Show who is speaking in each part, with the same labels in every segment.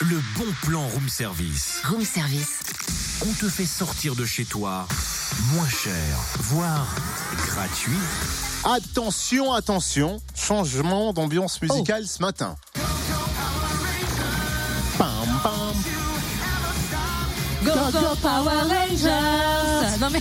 Speaker 1: Le bon plan room service.
Speaker 2: Room service.
Speaker 1: On te fait sortir de chez toi moins cher, voire gratuit.
Speaker 3: Attention, attention, changement d'ambiance musicale ce matin. Pam, pam.
Speaker 4: Go, go Power Rangers Non mais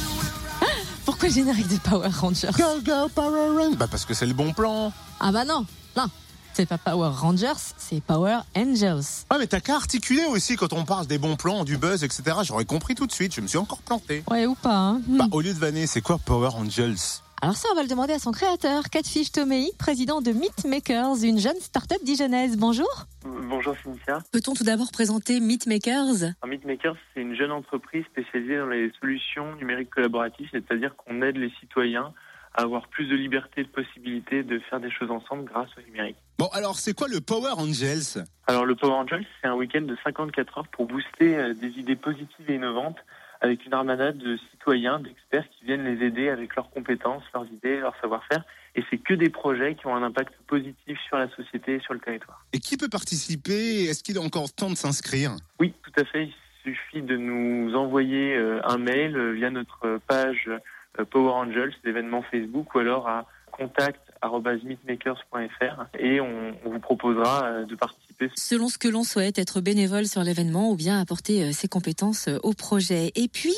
Speaker 4: pourquoi le générique des Power Rangers?
Speaker 3: Go, go, Power Rangers Bah parce que c'est le bon plan.
Speaker 4: Ah bah non, non, c'est pas Power Rangers, c'est Power Angels.
Speaker 3: Ah mais t'as qu'à articuler aussi quand on parle des bons plans, du buzz, etc. J'aurais compris tout de suite, je me suis encore planté.
Speaker 4: Ouais ou pas hein
Speaker 3: Bah au lieu de vanner, c'est quoi Power Angels?
Speaker 4: Alors ça, on va le demander à son créateur, Catfish Tomei, président de Meat Makers, une jeune start-up dijonnaise. Bonjour.
Speaker 5: Bonjour Cynthia.
Speaker 4: Peut-on tout d'abord présenter Meat Makers
Speaker 5: Alors, Meatmakers, c'est une jeune entreprise spécialisée dans les solutions numériques collaboratives, c'est-à-dire qu'on aide les citoyens avoir plus de liberté de possibilités de faire des choses ensemble grâce au numérique.
Speaker 3: Bon alors c'est quoi le Power Angels?
Speaker 5: Alors le Power Angels, c'est un week-end de 54 heures pour booster euh, des idées positives et innovantes avec une armada de citoyens, d'experts qui viennent les aider avec leurs compétences, leurs idées, leur savoir-faire. Et c'est que des projets qui ont un impact positif sur la société et sur le territoire.
Speaker 3: Et qui peut participer? Est-ce qu'il est encore temps de s'inscrire?
Speaker 5: Oui, tout à fait. Il suffit de nous envoyer euh, un mail euh, via notre page Power Angels, l'événement Facebook, ou alors à contact@meetmakers.fr et on, on vous proposera euh, de participer.
Speaker 4: Selon ce que l'on souhaite, être bénévole sur l'événement ou bien apporter euh, ses compétences euh, au projet. Et puis,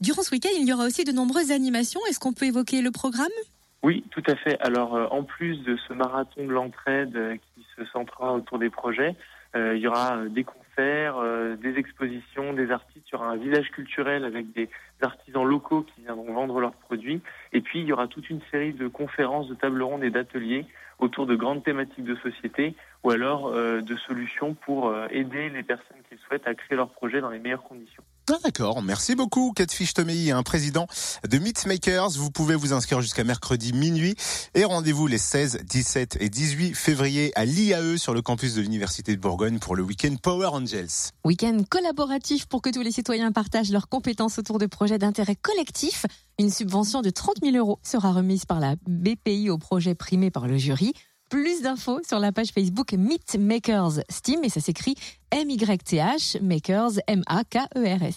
Speaker 4: durant ce week-end, il y aura aussi de nombreuses animations. Est-ce qu'on peut évoquer le programme?
Speaker 5: Oui, tout à fait. Alors, euh, en plus de ce marathon de l'entraide euh, qui se centrera autour des projets, euh, il y aura euh, des concerts, euh, des expositions, des artistes. Il y aura un village culturel avec des artisans locaux qui viendront vendre leurs produits. Et puis, il y aura toute une série de conférences, de tables rondes et d'ateliers autour de grandes thématiques de société ou alors euh, de solutions pour euh, aider les personnes qui souhaitent à créer leurs projets dans les meilleures conditions.
Speaker 3: Ah, D'accord, merci beaucoup Catfish Tomei, un président de Meatmakers. Vous pouvez vous inscrire jusqu'à mercredi minuit et rendez-vous les 16, 17 et 18 février à l'IAE sur le campus de l'Université de Bourgogne pour le week-end Power Angels.
Speaker 4: Week-end collaboratif pour que tous les citoyens partagent leurs compétences autour de projets d'intérêt collectif. Une subvention de 30 000 euros sera remise par la BPI au projet primé par le jury. Plus d'infos sur la page Facebook Meet Makers Steam et ça s'écrit M-Y-T-H Makers M-A-K-E-R-S.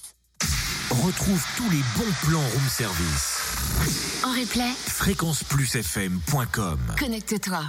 Speaker 1: Retrouve tous les bons plans room service.
Speaker 2: En replay,
Speaker 1: Fréquenceplusfm.com
Speaker 2: connecte-toi.